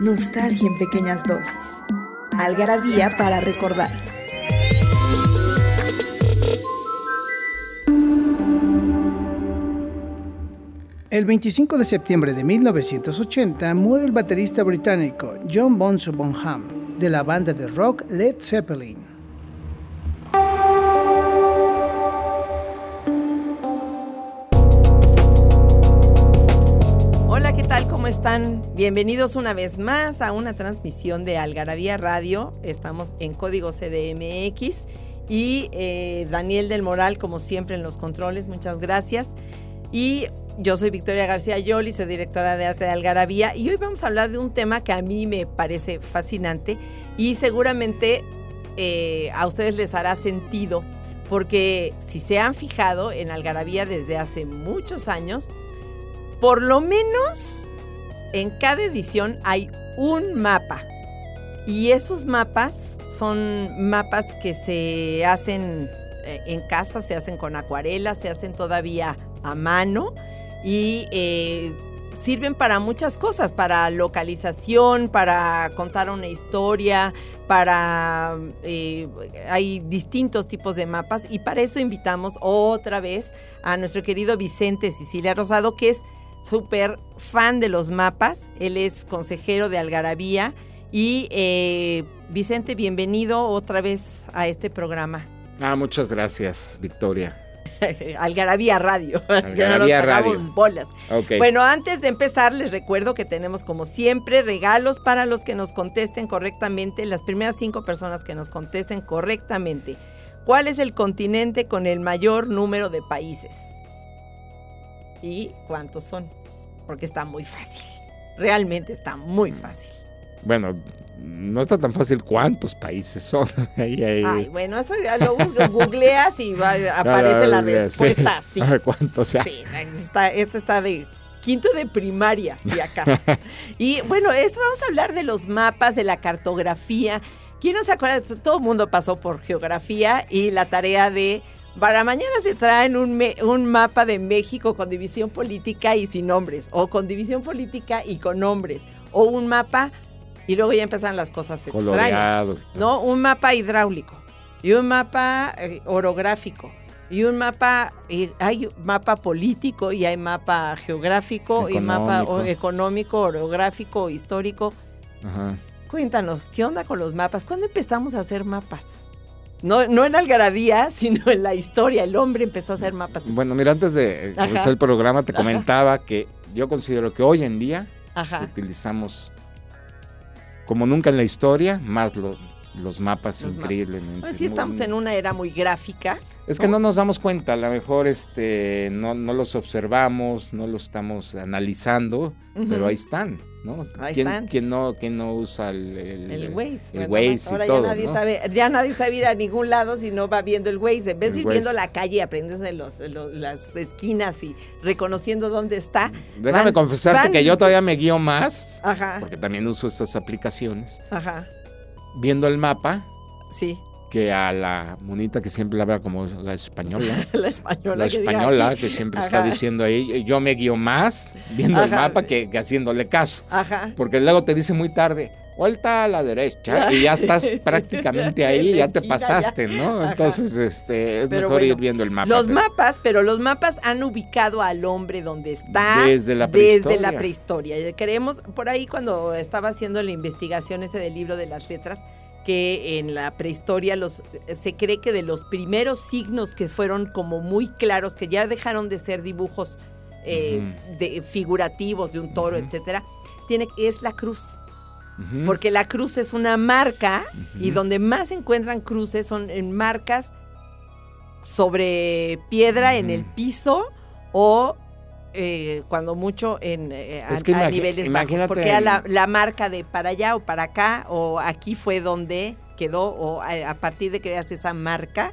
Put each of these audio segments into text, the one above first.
Nostalgia en pequeñas dosis. Algarabía para recordar. El 25 de septiembre de 1980 muere el baterista británico John Bonzo Bonham de la banda de rock Led Zeppelin. Bienvenidos una vez más a una transmisión de Algarabía Radio. Estamos en código CDMX y eh, Daniel del Moral, como siempre, en los controles. Muchas gracias. Y yo soy Victoria García Yoli, soy directora de arte de Algarabía y hoy vamos a hablar de un tema que a mí me parece fascinante y seguramente eh, a ustedes les hará sentido porque si se han fijado en Algarabía desde hace muchos años, por lo menos en cada edición hay un mapa. Y esos mapas son mapas que se hacen eh, en casa, se hacen con acuarela, se hacen todavía a mano y eh, sirven para muchas cosas, para localización, para contar una historia, para... Eh, hay distintos tipos de mapas y para eso invitamos otra vez a nuestro querido Vicente Sicilia Rosado, que es súper fan de los mapas, él es consejero de Algarabía y eh, Vicente, bienvenido otra vez a este programa. Ah, muchas gracias, Victoria. Algarabía Radio. Algarabía no Radio. bolas. Bueno, antes de empezar, les recuerdo que tenemos como siempre regalos para los que nos contesten correctamente, las primeras cinco personas que nos contesten correctamente. ¿Cuál es el continente con el mayor número de países? ¿Y cuántos son? Porque está muy fácil. Realmente está muy fácil. Bueno, no está tan fácil cuántos países son. Ahí, ahí. Ay, bueno, eso ya lo googleas y va- aparece la sí. respuesta. Sí. ¿Cuántos? Ya. Sí, esta está de quinto de primaria, si acaso. y bueno, eso vamos a hablar de los mapas, de la cartografía. ¿Quién no se acuerda? Todo el mundo pasó por geografía y la tarea de... Para mañana se traen un, me- un mapa de México con división política y sin nombres, o con división política y con nombres, o un mapa y luego ya empiezan las cosas extrañas. Coloreado. ¿no? Un mapa hidráulico y un mapa eh, orográfico y un mapa, hay mapa político y hay mapa geográfico y mapa o- económico, orográfico, histórico. Ajá. Cuéntanos, ¿qué onda con los mapas? ¿Cuándo empezamos a hacer mapas? No, no en algarabía, sino en la historia. El hombre empezó a hacer mapas. Bueno, mira, antes de eh, Ajá. comenzar el programa te Ajá. comentaba que yo considero que hoy en día Ajá. utilizamos como nunca en la historia más lo- los mapas Los mapas. increíblemente. Pues sí, estamos en una era muy gráfica. Es que no nos damos cuenta, a lo mejor este, no, no los observamos, no los estamos analizando, pero ahí están, ¿no? Ahí ¿Quién, están. quién no, quién no usa el, el, El Waze. el bueno, Waze y todo, ya nadie ¿no? sabe, ya nadie sabe ir a ningún lado si no va viendo el Waze. En vez de ir viendo la calle, aprendiéndose los, los- las esquinas y reconociendo dónde está. Déjame van- confesarte van- que yo todavía me guío más, Ajá, porque también uso estas aplicaciones, ajá, viendo el mapa, sí. que a la monita que siempre la veo como la española. La española. La española que siempre está diciendo ahí, yo me guío más viendo el mapa que, que haciéndole caso. Ajá. Porque luego te dice muy tarde, vuelta a la derecha y ya estás prácticamente ahí, ya te pasaste. ¿no? Entonces, este, es Pero mejor ir viendo el mapa. Los pero- mapas, pero los mapas han ubicado al hombre donde está Desde la desde prehistoria. la prehistoria. Creemos, por ahí cuando estaba haciendo la investigación ese del libro de las letras, que en la prehistoria los, se cree que de los primeros signos que fueron como muy claros, que ya dejaron de ser dibujos eh, de, figurativos de un toro, Ujú. etcétera, tiene, es la cruz. Porque la cruz es una marca y donde más se encuentran cruces son en marcas sobre piedra en el piso o eh, cuando mucho en eh, a, que a niveles bajos, porque era la, la marca de para allá o para acá o aquí fue donde quedó o a, a partir de que veas esa marca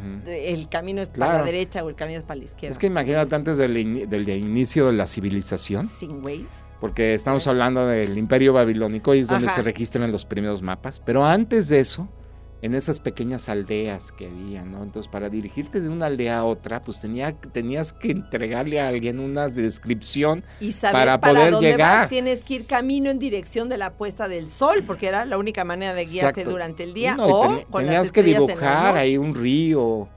Ujú. el camino es para la derecha o el camino es para la izquierda. Es que imagínate antes del, del inicio de la civilización, sin ways. Porque estamos hablando del imperio babilónico y es donde Ajá. se registran los primeros mapas, pero antes de eso, en esas pequeñas aldeas que había, ¿no? Entonces, para dirigirte de una aldea a otra, pues tenía, tenías que entregarle a alguien una descripción Y saber Para para, poder dónde llegar. vas tienes que ir camino en dirección de la puesta del sol, porque era la única manera de guiarse Exacto. durante el día No, o teni- con las tenías que dibujar ahí un río,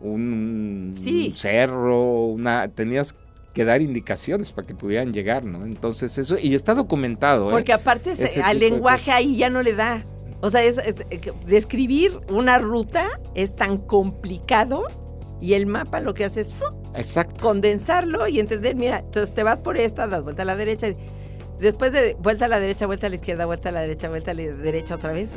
un, Sí. un cerro, una tenías que dar indicaciones para que pudieran llegar, ¿no? Entonces eso y está documentado, ¿eh? Porque aparte se- al lenguaje ahí ya no le da. O sea, es, es- eh, describir una ruta es tan complicado y el mapa lo que hace es. Exacto. condensarlo y entender, mira, entonces te vas por esta, das vuelta a la derecha. y Después de vuelta a la derecha, vuelta a la izquierda, vuelta a la derecha, vuelta a la derecha otra vez.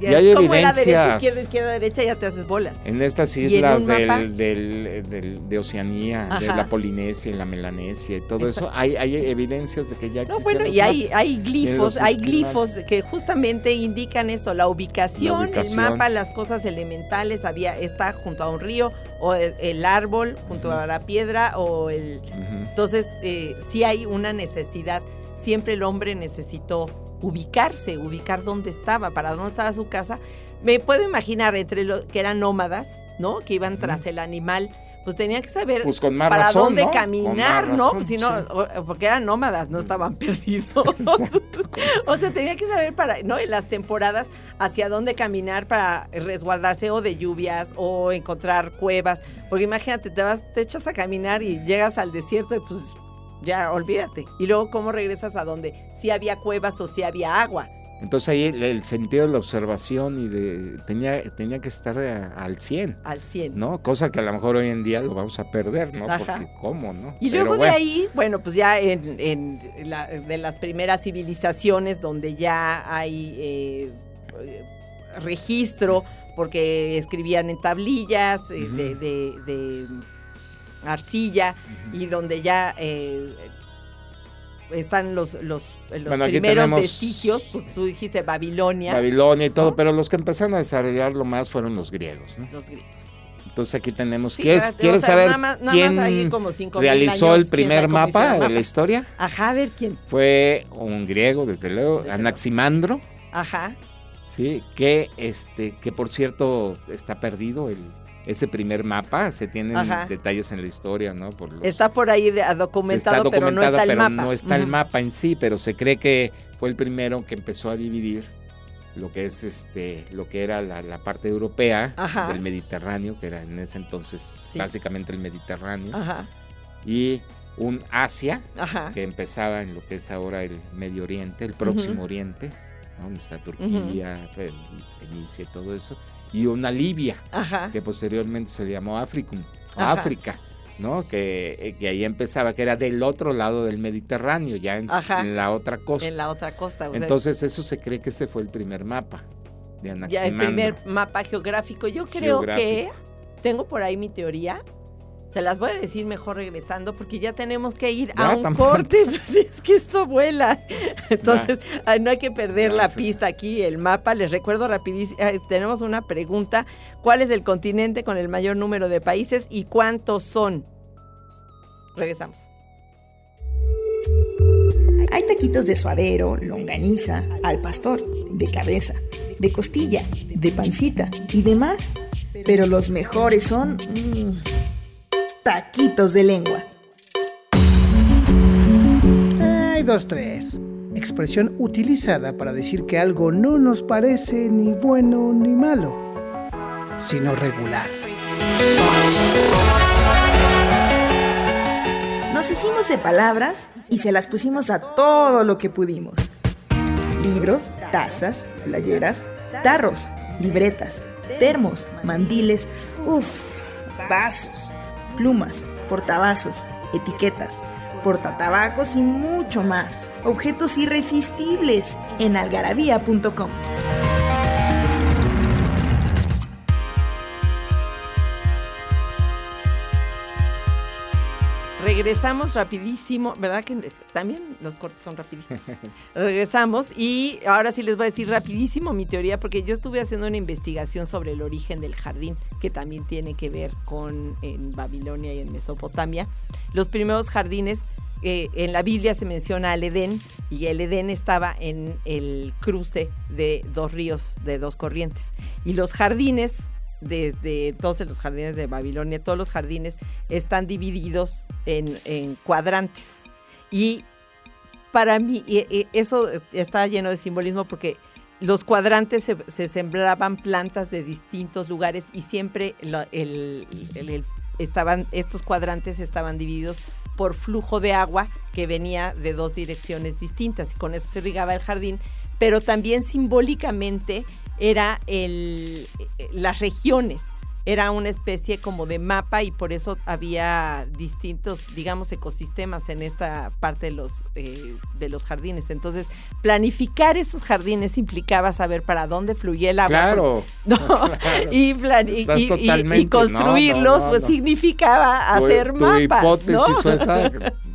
Ya Y es hay como la derecha, evidencias. izquierda, izquierda, derecha, ya te haces bolas. En estas islas del, del- del- de Oceanía, de la Polinesia y la Melanesia y todo Exacto. eso, hay, hay evidencias de que ya No, existían bueno, los y hay, hay glifos, hay glifos que justamente indican esto, la ubicación, La el mapa, las cosas elementales, había, está junto a un río, o el, el árbol, junto a la piedra, o el. Entonces, eh, sí hay una necesidad. Siempre el hombre necesitó ubicarse, ubicar dónde estaba, para dónde estaba su casa. Me puedo imaginar entre los que eran nómadas, ¿no? Que iban tras el animal, pues tenían que saber Pues con más para razón, dónde caminar, ¿no? razón, Si no, sí. porque eran nómadas, no estaban perdidos. Exacto. o sea, tenía que saber para, ¿no? En las temporadas hacia dónde caminar para resguardarse o de lluvias o encontrar cuevas. Porque imagínate, te vas, te echas a caminar y llegas al desierto y pues ya olvídate. Y luego cómo regresas a donde si había cuevas o si había agua. Entonces ahí el, el sentido de la observación y de tenía, tenía que estar eh, al 100, al 100. ¿no? Cosa que a lo mejor hoy en día lo vamos a perder, ¿no? Ajá. Porque cómo, ¿no? Y Pero luego bueno, de ahí, bueno, pues ya en, en la- de las primeras civilizaciones donde ya hay eh, registro, porque escribían en tablillas eh, de, de- de arcilla y donde ya eh, están los, los, los Bueno, aquí primeros vestigios, pues tú dijiste Babilonia, Babilonia y todo, ¿no? pero los que empezaron a desarrollarlo más fueron los griegos, ¿no? los griegos. Entonces aquí tenemos, Sí, ¿quieres, espérate, ¿quieres o sea, saber nada más- nada quién como 5,000 realizó años, el primer mapa de la historia? Ajá, a ver quién. Fue un griego, desde luego, Desde Anaximandro, Ajá. sí, que este, que por cierto está perdido el ese primer mapa, se tienen Ajá. detalles en la historia, ¿no? Por los- Está por ahí de- se documentado, pero no está el pero mapa. no está el mapa en sí, pero se cree que fue el primero que empezó a dividir lo que es este, lo que era la, la parte europea Ajá. del Mediterráneo, que era en ese entonces Sí. básicamente el Mediterráneo, Ajá, y un Asia, que empezaba en lo que es ahora el Medio Oriente, el Próximo. Oriente, ¿no? donde está Turquía, Fe- Fenicia y todo eso, y una Libia, Ajá. que posteriormente se le llamó Africum, o. África, ¿no? Que, eh, que ahí empezaba, que era del otro lado del Mediterráneo, ya en, la otra costa. En la otra costa. o sea, Entonces eso se cree que ese fue el primer mapa de ya Anaximandro. el primer mapa geográfico. Yo creo que tengo por ahí mi teoría. Se las voy a decir mejor regresando porque ya tenemos que ir Ya, a un tampoco. corte. Pues es que esto vuela. Entonces, no hay que perder la pista aquí, el mapa. Les recuerdo rapidísimo, tenemos una pregunta. ¿Cuál es el continente con el mayor número de países y cuántos son? Regresamos. Hay taquitos de suadero, longaniza, al pastor, de cabeza, de costilla, de pancita y demás. Pero los mejores son mm, taquitos de lengua. Hay dos, tres. Expresión utilizada para decir que algo no nos parece ni bueno ni malo, sino regular. Nos hicimos de palabras y se las pusimos a todo lo que pudimos. Libros, tazas, playeras, tarros, libretas, termos, mandiles, uff, vasos, plumas, portavasos, etiquetas, portatabacos y mucho más. Objetos irresistibles en algarabía.com. regresamos rapidísimo, ¿verdad que también los cortes son rapiditos? regresamos y ahora sí les voy a decir rapidísimo mi teoría porque yo estuve haciendo una investigación sobre el origen del jardín que también tiene que ver con en Babilonia y en Mesopotamia. Los primeros jardines eh, en la Biblia se menciona al Edén y el Edén estaba en el cruce de dos ríos, de dos corrientes. Y los jardines desde todos los jardines de Babilonia, todos los jardines están divididos en, cuadrantes. Y para mí eso está lleno de simbolismo porque los cuadrantes se, sembraban plantas de distintos lugares y siempre estaban, estos cuadrantes estaban divididos por flujo de agua que venía de dos direcciones distintas y con eso se irrigaba el jardín, pero también simbólicamente era el, eh, las regiones. Era una especie como de mapa y por eso había distintos, digamos, ecosistemas en esta parte de los, eh, de los jardines. Entonces, planificar esos jardines implicaba saber para dónde fluye el agua. Claro. Y, y, construirlos pues, significaba hacer mapas. hipótesis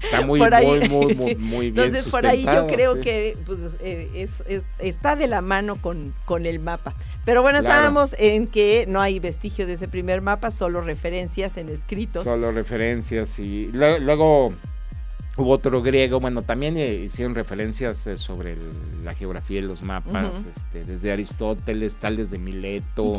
Está muy, muy, muy, muy, bien Entonces, por ahí yo creo que pues, eh, es, está de la mano con, con el mapa. Pero bueno, estábamos en que no hay vestigio de ese primer mapa, solo referencias en escritos. Solo referencias y luego Hubo otro griego, bueno, también eh, hicieron referencias eh, sobre la geografía y los mapas, este, desde Aristóteles, tal desde Mileto.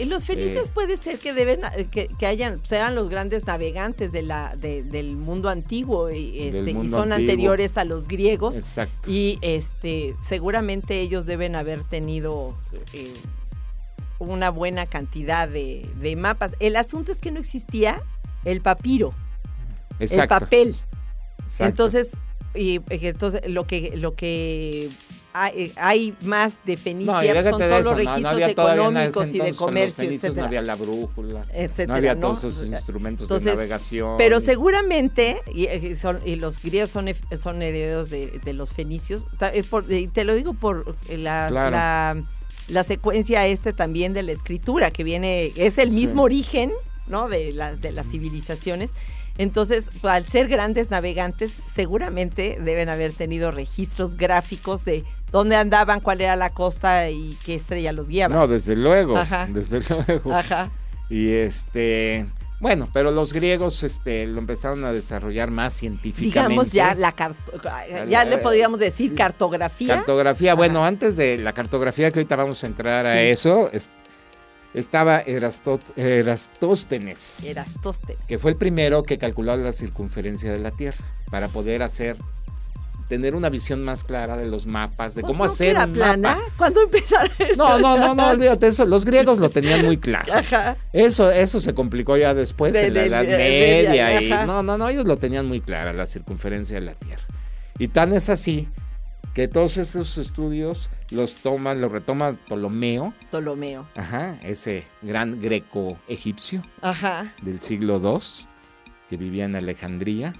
Y, los fenicios eh, puede ser que deben, que, hayan, sean los grandes navegantes de la, del mundo antiguo y, este, y son anteriores a los griegos. Exacto. Y este, seguramente ellos deben haber tenido una buena cantidad de, de, mapas. El asunto es que no existía el papiro, el papel. Entonces, y, entonces lo que, lo que hay, más de Fenicia son todos los registros económicos y de comercio, No había la brújula, no había todos esos instrumentos de navegación. Pero seguramente, y, y, los griegos son, son herederos de, los fenicios, te lo digo por la, la, la, secuencia este también de la escritura, que viene, es el mismo origen ¿no? de, la, de las civilizaciones. Entonces, al ser grandes navegantes, seguramente deben haber tenido registros gráficos de dónde andaban, cuál era la costa y qué estrella los guiaba. No, desde luego, desde luego. Ajá. Y este, bueno, pero los griegos este, lo empezaron a desarrollar más científicamente. Digamos ya la ya le podríamos decir cartografía. Cartografía, bueno, antes de la cartografía que ahorita vamos a entrar a eso, estaba Erastóstenes, Erastóstenes, que fue el primero que calculó la circunferencia de la Tierra para poder hacer tener una visión más clara de los mapas, de pues cómo hacer era plana? ¿Cuándo empezaron? No, no, no, no, olvídate eso. Los griegos lo tenían muy claro. Ajá. Eso, eso se complicó ya después en la Edad Media. y, no, no, no, ellos lo tenían muy clara, la circunferencia de la Tierra. Y tan es así que todos esos estudios los toma, los retoma Ptolomeo. Ptolomeo. Ajá, ese gran greco egipcio. Ajá. Del siglo II, que vivía en Alejandría.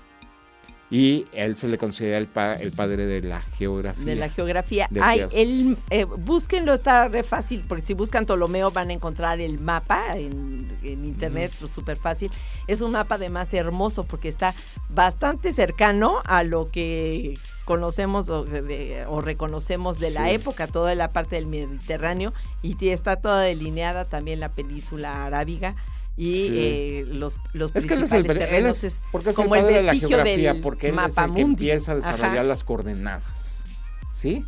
Y él se le considera el, el padre de la geografía. De la geografía. Ay, el, eh, búsquenlo, está re fácil, porque si buscan Ptolomeo van a encontrar el mapa en, internet, súper fácil. Es un mapa además hermoso porque está bastante cercano a lo que conocemos o, reconocemos de la época, toda la parte del Mediterráneo, y está toda delineada también la península arábiga y eh, los, los es que él es el, es, porque es como el padre de la geografía, porque él es el que empieza a desarrollar las coordenadas, ¿sí?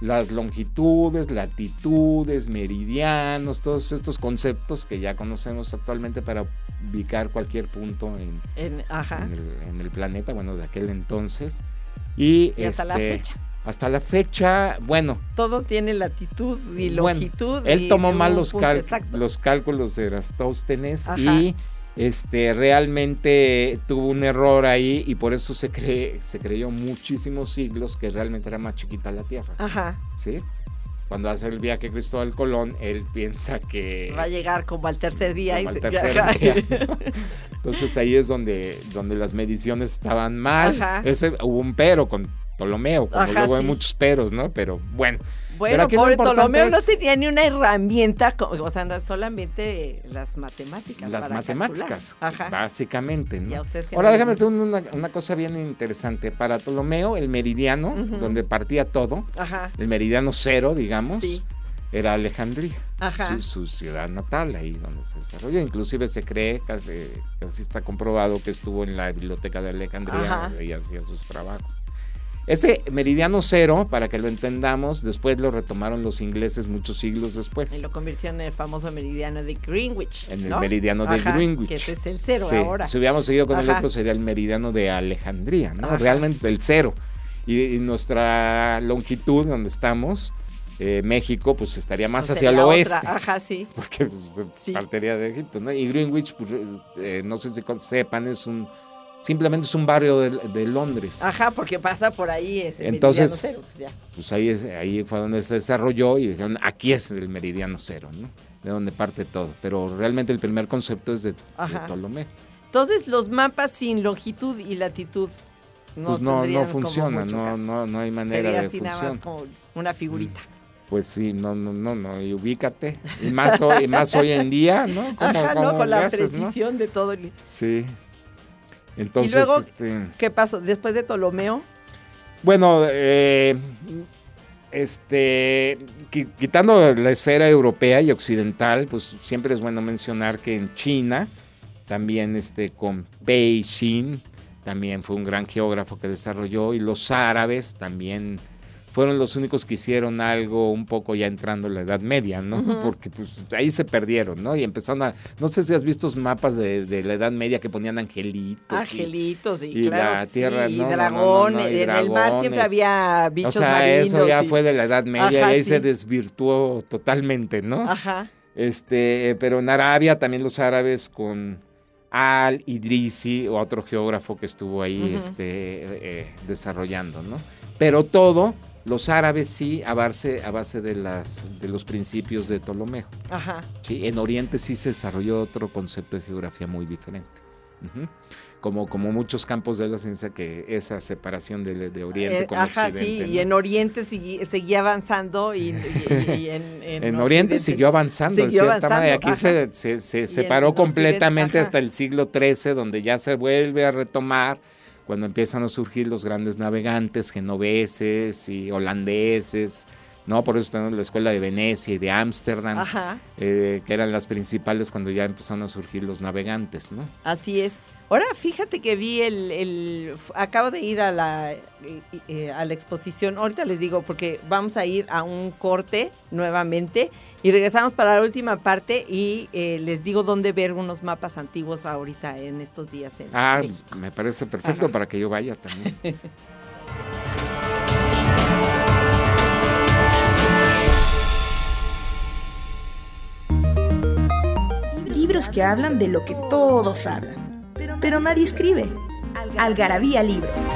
Las longitudes, latitudes, meridianos, todos estos conceptos que ya conocemos actualmente para ubicar cualquier punto en, en, el, planeta, bueno, de aquel entonces. Y, hasta la este, fecha. Hasta la fecha, bueno. Todo tiene latitud y longitud. él tomó mal los, los cálculos de Erastóstenes y este realmente tuvo un error ahí y por eso se cree, se creyó muchísimos siglos que realmente era más chiquita la Tierra. Ajá. ¿Sí? Cuando hace el viaje Cristóbal Colón, él piensa que va a llegar como al tercer día. y al tercer día. Entonces ahí es donde, donde las mediciones estaban mal. Ese, hubo un pero con Ptolomeo, como luego hay muchos peros, ¿no? Pero bueno. Bueno, pobre Ptolomeo no tenía ni una herramienta, o sea, solamente las matemáticas. Las matemáticas, básicamente. ¿no? Ahora déjame decir una, una, cosa bien interesante. Para Ptolomeo, el meridiano, donde partía todo, el meridiano cero, digamos, era Alejandría, su, ciudad natal, ahí donde se desarrolló. Inclusive se cree, casi, casi está comprobado que estuvo en la biblioteca de Alejandría y hacía sus trabajos. Este meridiano cero, para que lo entendamos, después lo retomaron los ingleses muchos siglos después. Y lo convirtieron en el famoso meridiano de Greenwich. En el meridiano de Greenwich. Que ese es el cero ahora. Si hubiéramos seguido con el otro, sería el meridiano de Alejandría, ¿no? Realmente es el cero. Y, nuestra longitud, donde estamos, eh, México, pues estaría más pues hacia el oeste. Ajá, sí. Porque pues, partiría de Egipto, ¿no? Y Greenwich, pues, eh, no sé si sepan, es un simplemente es un barrio de, Londres. Ajá, porque pasa por ahí ese Entonces, meridiano cero. Pues, ya. pues ahí, es, ahí fue donde se desarrolló y dijeron, aquí es el meridiano cero, ¿no? De donde parte todo. Pero realmente el primer concepto es de, Ptolomeo. Entonces, los mapas sin longitud y latitud no, pues no, no funciona, no, no, no hay manera Sería de así Nada más como una figurita. Mm, pues sí, no, no, no, no, y ubícate. Y más hoy, más hoy en día, ¿no? Ajá, ¿no? Con la precisión de todo. El... Sí. Entonces, ¿Y luego este, qué pasó? Después de Ptolomeo. Bueno, eh, este, quitando la esfera europea y occidental, pues siempre es bueno mencionar que en China, también este, con Pei Xin, también fue un gran geógrafo que desarrolló, y los árabes también fueron los únicos que hicieron algo un poco ya entrando en la Edad Media, ¿no? Porque pues ahí se perdieron, ¿no? Y empezaron a, no sé si has visto mapas de, la Edad Media que ponían angelitos. Angelitos, y, y claro, la tierra, sí, y dragón, en el mar siempre había bichos O sea, eso ya fue de la Edad Media y ahí se desvirtuó totalmente, ¿no? Ajá. Este, pero en Arabia también los árabes con Al Idrisi, otro geógrafo que estuvo ahí este, eh, desarrollando, ¿no? Pero todo los árabes sí a base, a base de, las, de los principios de Ptolomeo. Ajá. Sí, en Oriente sí se desarrolló otro concepto de geografía muy diferente. Como, como muchos campos de la ciencia que esa separación de, de Oriente eh, con ajá, Sí, y en Oriente seguía avanzando y, en, en, Oriente siguió avanzando, en cierta manera. Aquí se, se, separó completamente hasta el siglo XIII, donde ya se vuelve a retomar cuando empiezan a surgir los grandes navegantes genoveses y holandeses, ¿no? Por eso tenemos la escuela de Venecia y de Ámsterdam, eh, que eran las principales cuando ya empezaron a surgir los navegantes, ¿no? Así es. Ahora fíjate que vi el, acabo de ir a la, eh, eh, a la exposición, ahorita les digo porque vamos a ir a un corte nuevamente y regresamos para la última parte y eh, les digo dónde ver unos mapas antiguos ahorita en estos días. En ah, me parece perfecto para que yo vaya también. Libros que hablan de lo que todos hablan pero nadie escribe. Algarabía Libros.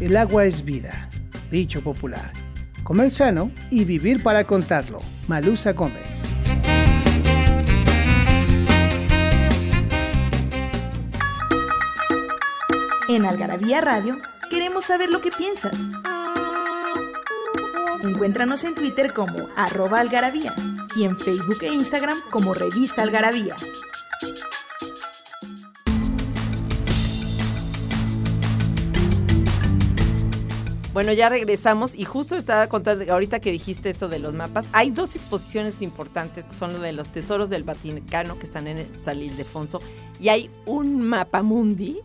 El agua es vida, dicho popular. Comer sano y vivir para contarlo. Malusa Gómez. En Algarabía Radio queremos saber lo que piensas. Encuéntranos en Twitter como arroba algarabía y en Facebook e Instagram como Revista Algarabía. Bueno, ya regresamos y justo estaba contando, ahorita que dijiste esto de los mapas, hay dos exposiciones importantes que son lo de los tesoros del Vaticano que están en el San Ildefonso y hay un mapa mundi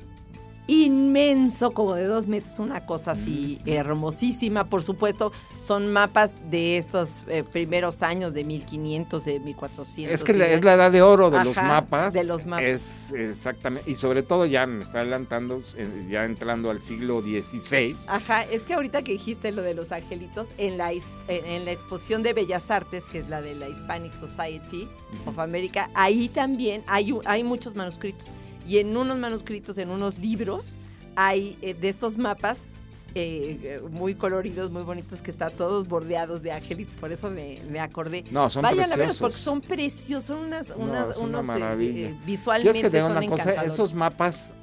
inmenso, como de dos metros, una cosa así hermosísima. Por supuesto, son mapas de estos eh, primeros años de 1500, de 1400. Es que es la edad de oro de los mapas. De los mapas. Es exactamente, y sobre todo ya me está adelantando, ya entrando al siglo XVI. Ajá, es que ahorita que dijiste lo de los angelitos, en la, en la exposición de Bellas Artes, que es la de la Hispanic Society of America, ahí también hay, hay muchos manuscritos y en unos manuscritos, en unos libros, hay eh, de estos mapas eh, muy coloridos, muy bonitos, que están todos bordeados de angelitos, por eso me, acordé. No, son Vayan a ver porque son preciosos, son unas, unas unos, eh, visualmente que una cosa, esos mapas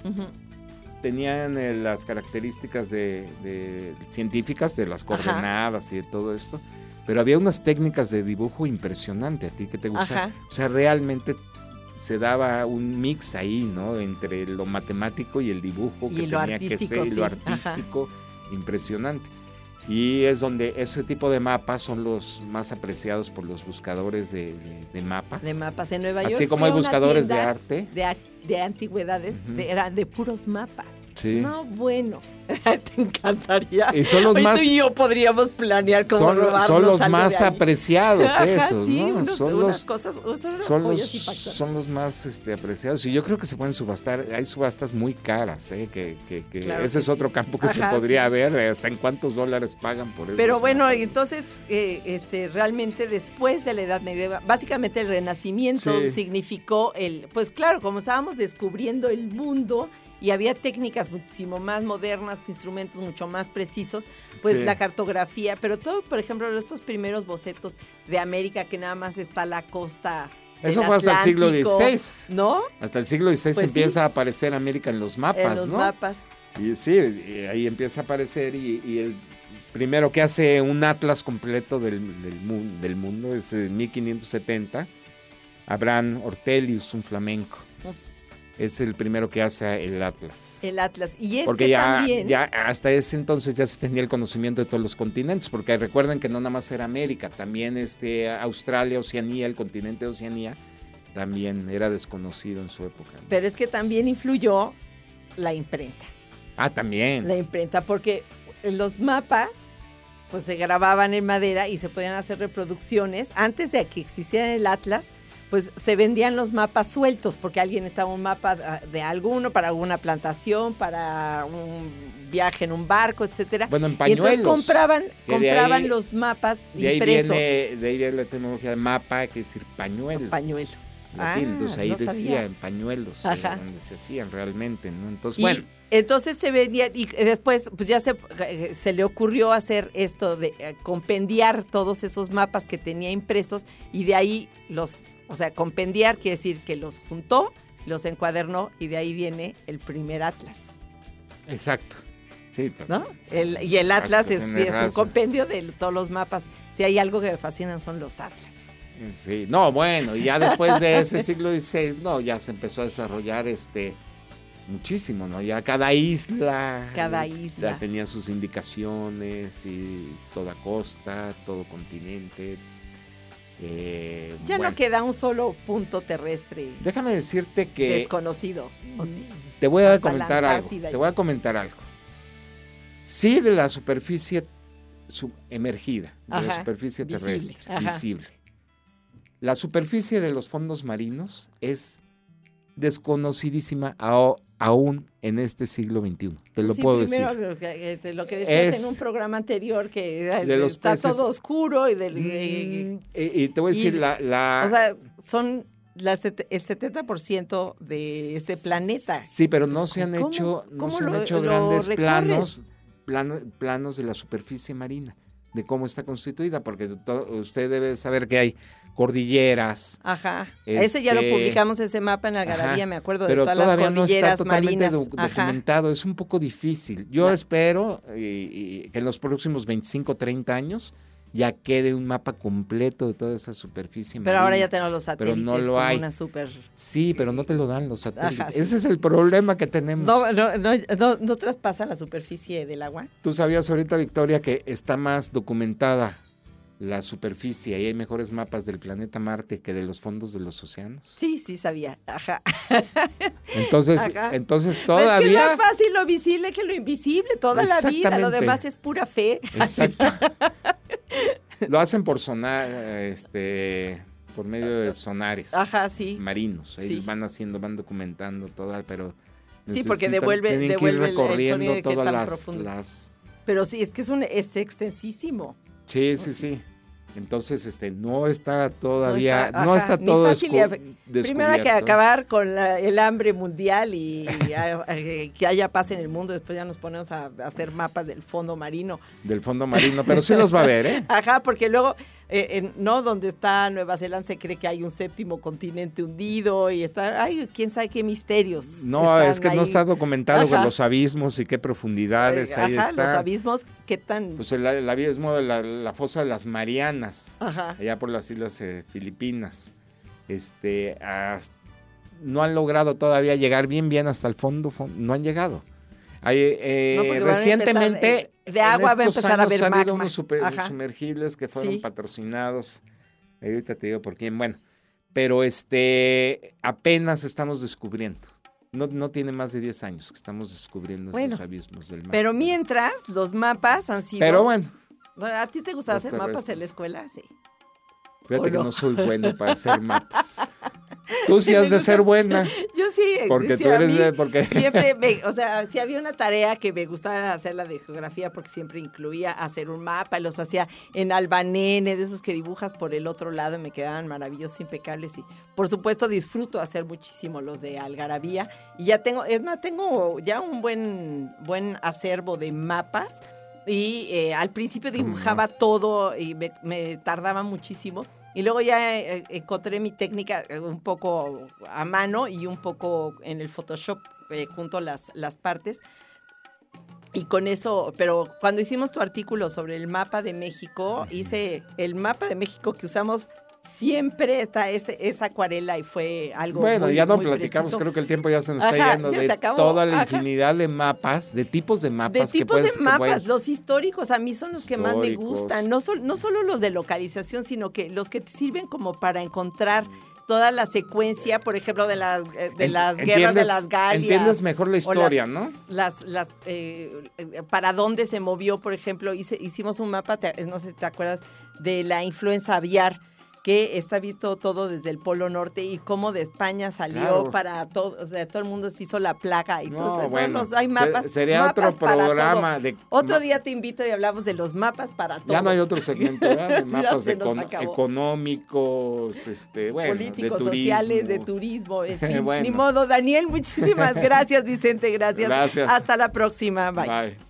tenían eh, las características de, científicas de las coordenadas y de todo esto, pero había unas técnicas de dibujo impresionante. ¿A ti que te gusta? O sea, realmente se daba un mix ahí, ¿no? Entre lo matemático y el dibujo que tenía que ser, y lo artístico, impresionante. Y es donde ese tipo de mapas son los más apreciados por los buscadores de, mapas. De mapas en Nueva York. Así como hay buscadores de arte. De, de antigüedades, eran de puros mapas. Sí. No, bueno. Te encantaría. Y son los más. Tú y yo podríamos planear cómo Son, son los más apreciados esos, ¿no? son los cosas, son, los, son los más este, apreciados. Y yo creo que se pueden subastar. Hay subastas muy caras, ¿eh? Que, que, ese es otro campo que se podría ver. Hasta en cuántos dólares pagan por eso. Pero bueno, entonces, eh, este, realmente después de la Edad Media, básicamente el Renacimiento significó el. Pues claro, como estábamos descubriendo el mundo y había técnicas muchísimo más modernas, instrumentos mucho más precisos, pues la cartografía, pero todo, por ejemplo, estos primeros bocetos de América que nada más está la costa. Eso fue hasta el siglo XVI. ¿No? Hasta el siglo XVI pues empieza a aparecer América en los mapas, en los mapas. Y sí, ahí empieza a aparecer y, el primero que hace un atlas completo del, del, del mundo es en 1570, Abraham Ortelius, un flamenco es el primero que hace el Atlas. El Atlas. Y es porque que ya, también... ya hasta ese entonces ya se tenía el conocimiento de todos los continentes, porque recuerden que no nada más era América, también este, Australia, Oceanía, el continente de Oceanía, también era desconocido en su época. Pero es que también influyó la imprenta. Ah, también. La imprenta, porque los mapas pues se grababan en madera y se podían hacer reproducciones antes de que existiera el Atlas pues se vendían los mapas sueltos, porque alguien estaba un mapa de alguno para alguna plantación, para un viaje en un barco, etcétera. Bueno, en pañuelos. Y entonces compraban, compraban los mapas de impresos. Ahí viene, de ahí viene la tecnología de mapa, que es decir pañuelo. Pañuelo. Ah, entonces ahí decía en pañuelos, eh, donde se hacían realmente, ¿no? Entonces, bueno. Entonces se vendía y después pues ya se, se le ocurrió hacer esto de eh, compendiar todos esos mapas que tenía impresos y de ahí los o sea, compendiar quiere decir que los juntó, los encuadernó y de ahí viene el primer atlas. Exacto. Sí, ¿No? y el atlas es, un compendio de todos los mapas. Si hay algo que me fascinan son los atlas. Sí, no, bueno, y ya después de ese siglo XVI, no, ya se empezó a desarrollar este muchísimo, ¿no? Ya cada isla, cada isla ya tenía sus indicaciones y toda costa, todo continente, eh, ya no queda un solo punto terrestre. Déjame decirte que. Desconocido. Te voy a comentar algo. Te voy a comentar algo. Sí, de la superficie emergida, de la superficie terrestre, visible. La superficie de los fondos marinos es desconocidísima aún en este siglo XXI. Te lo puedo decir. Lo que, lo que decías en un programa anterior que está todo oscuro y, del, mm, y, te voy a decir la, O sea, son el 70% de este planeta. Sí, pero no se han hecho, no se han hecho grandes planos, planos de la superficie marina, de cómo está constituida, porque usted debe saber que hay cordilleras. Ajá. ese ya lo este, publicamos, ese mapa en Algarabía, me acuerdo de todas las cordilleras no está totalmente documentado, es un poco difícil. Yo espero que en los próximos 25, 30 años ya quede un mapa completo de toda esa superficie. Pero ahora ya tenemos los satélites. Pero no lo hay. Una super... Sí, pero no te lo dan los satélites. Ese es el problema que tenemos. No, no, no, no traspasa la superficie del agua. Tú sabías ahorita, Victoria, que está más documentada la superficie y hay mejores mapas del planeta Marte que de los fondos de los océanos. Sí, sí sabía. Ajá. Entonces, entonces todavía. Es, que más fácil lo visible que lo invisible toda la vida. Lo demás es pura fe. Exacto. lo hacen por sonar, este, por medio de sonares. Ajá, sí. Marinos. Ahí van haciendo, van documentando todo, pero. Sí, porque devuelve, devuelve recorriendo todas las, las, Pero sí, es que es un es extensísimo. Sí, sí, sí. Entonces, este, no está todavía, no está, todo descubierto. Primero hay que acabar con el hambre mundial y, que haya paz en el mundo. Después ya nos ponemos a, hacer mapas del fondo marino. Del fondo marino, pero sí los va a ver, ¿eh? Ajá, porque luego, eh, no donde está Nueva Zelanda se cree que hay un séptimo continente hundido y está, ay, quién sabe qué misterios. No, es que no está documentado con los abismos y qué profundidades ahí ajá, Los abismos, qué tan. Pues el, abismo de la fosa de las Marianas allá por las islas eh, Filipinas. Este, no han logrado todavía llegar bien, bien hasta el fondo, no han llegado. Eh, recientemente, eh, de agua va a empezar a haber han habido unos sumergibles que fueron patrocinados. Ahorita te digo por quién. Bueno, pero este, apenas estamos descubriendo. No, no, tiene más de 10 años que estamos descubriendo esos abismos del mar. Pero mientras, los mapas han sido. Pero bueno, ¿A ti te gustaba hacer mapas en la escuela? Sí. Fíjate que no soy bueno para hacer mapas. Tú sí has de ser buena. Yo sí. Porque tú eres de, porque siempre o sea, si había una tarea que me gustaba hacer la de geografía porque siempre incluía hacer un mapa, los hacía en albanene, de esos que dibujas por el otro lado y me quedaban maravillosos, impecables y por supuesto disfruto hacer muchísimo los de algarabía y ya tengo, es más, tengo ya un buen buen acervo de mapas y eh, al principio dibujaba todo y me, tardaba muchísimo. Y luego ya eh, encontré mi técnica eh, un poco a mano y un poco en el Photoshop junto las, las partes. Y con eso, pero cuando hicimos tu artículo sobre el mapa de México, hice el mapa de México que usamos siempre está ese, esa acuarela y fue algo Bueno, ya no platicamos, creo que el tiempo ya se nos está yendo de toda la infinidad de mapas, de tipos de mapas. De tipos de mapas, los históricos a mí son los que más me gustan, no, no solo los de localización, sino que los que te sirven como para encontrar toda la secuencia, por ejemplo, de las, eh, de las guerras de las Galias. Entiendes mejor la historia, ¿no? Las, las, eh, para dónde se movió, por ejemplo, hicimos un mapa, no sé si te acuerdas, de la influenza aviar que está visto todo desde el Polo Norte y cómo de España salió para todo, o sea, todo el mundo se hizo la placa y todo. bueno, hay mapas. sería otro programa. De, otro día te invito y hablamos de los mapas para todo. Ya no hay otro segmento, ¿verdad? De mapas económicos, este, bueno, políticos, sociales, de turismo, en fin. Ni modo, Daniel, muchísimas gracias, Vicente, gracias. Gracias. Hasta la próxima. Bye. Bye.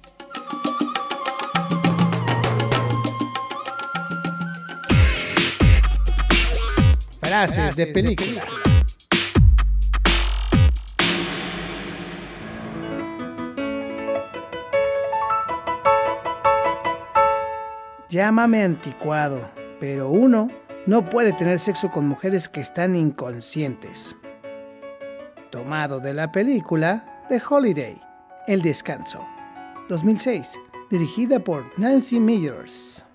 Frases de película. Llámame anticuado, pero uno no puede tener sexo con mujeres que están inconscientes. Tomado de la película The Holiday, El Descanso, 2006, dirigida por Nancy Meyers.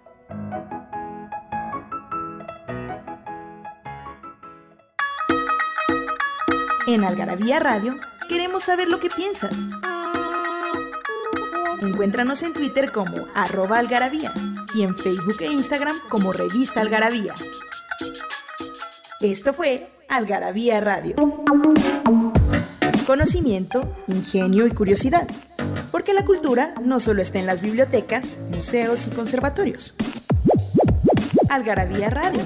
En Algarabía Radio queremos saber lo que piensas. Encuéntranos en Twitter como arroba algarabía y en Facebook e Instagram como revista algarabía. Esto fue Algarabía Radio. Conocimiento, ingenio y curiosidad. Porque la cultura no solo está en las bibliotecas, museos y conservatorios. Algarabía Radio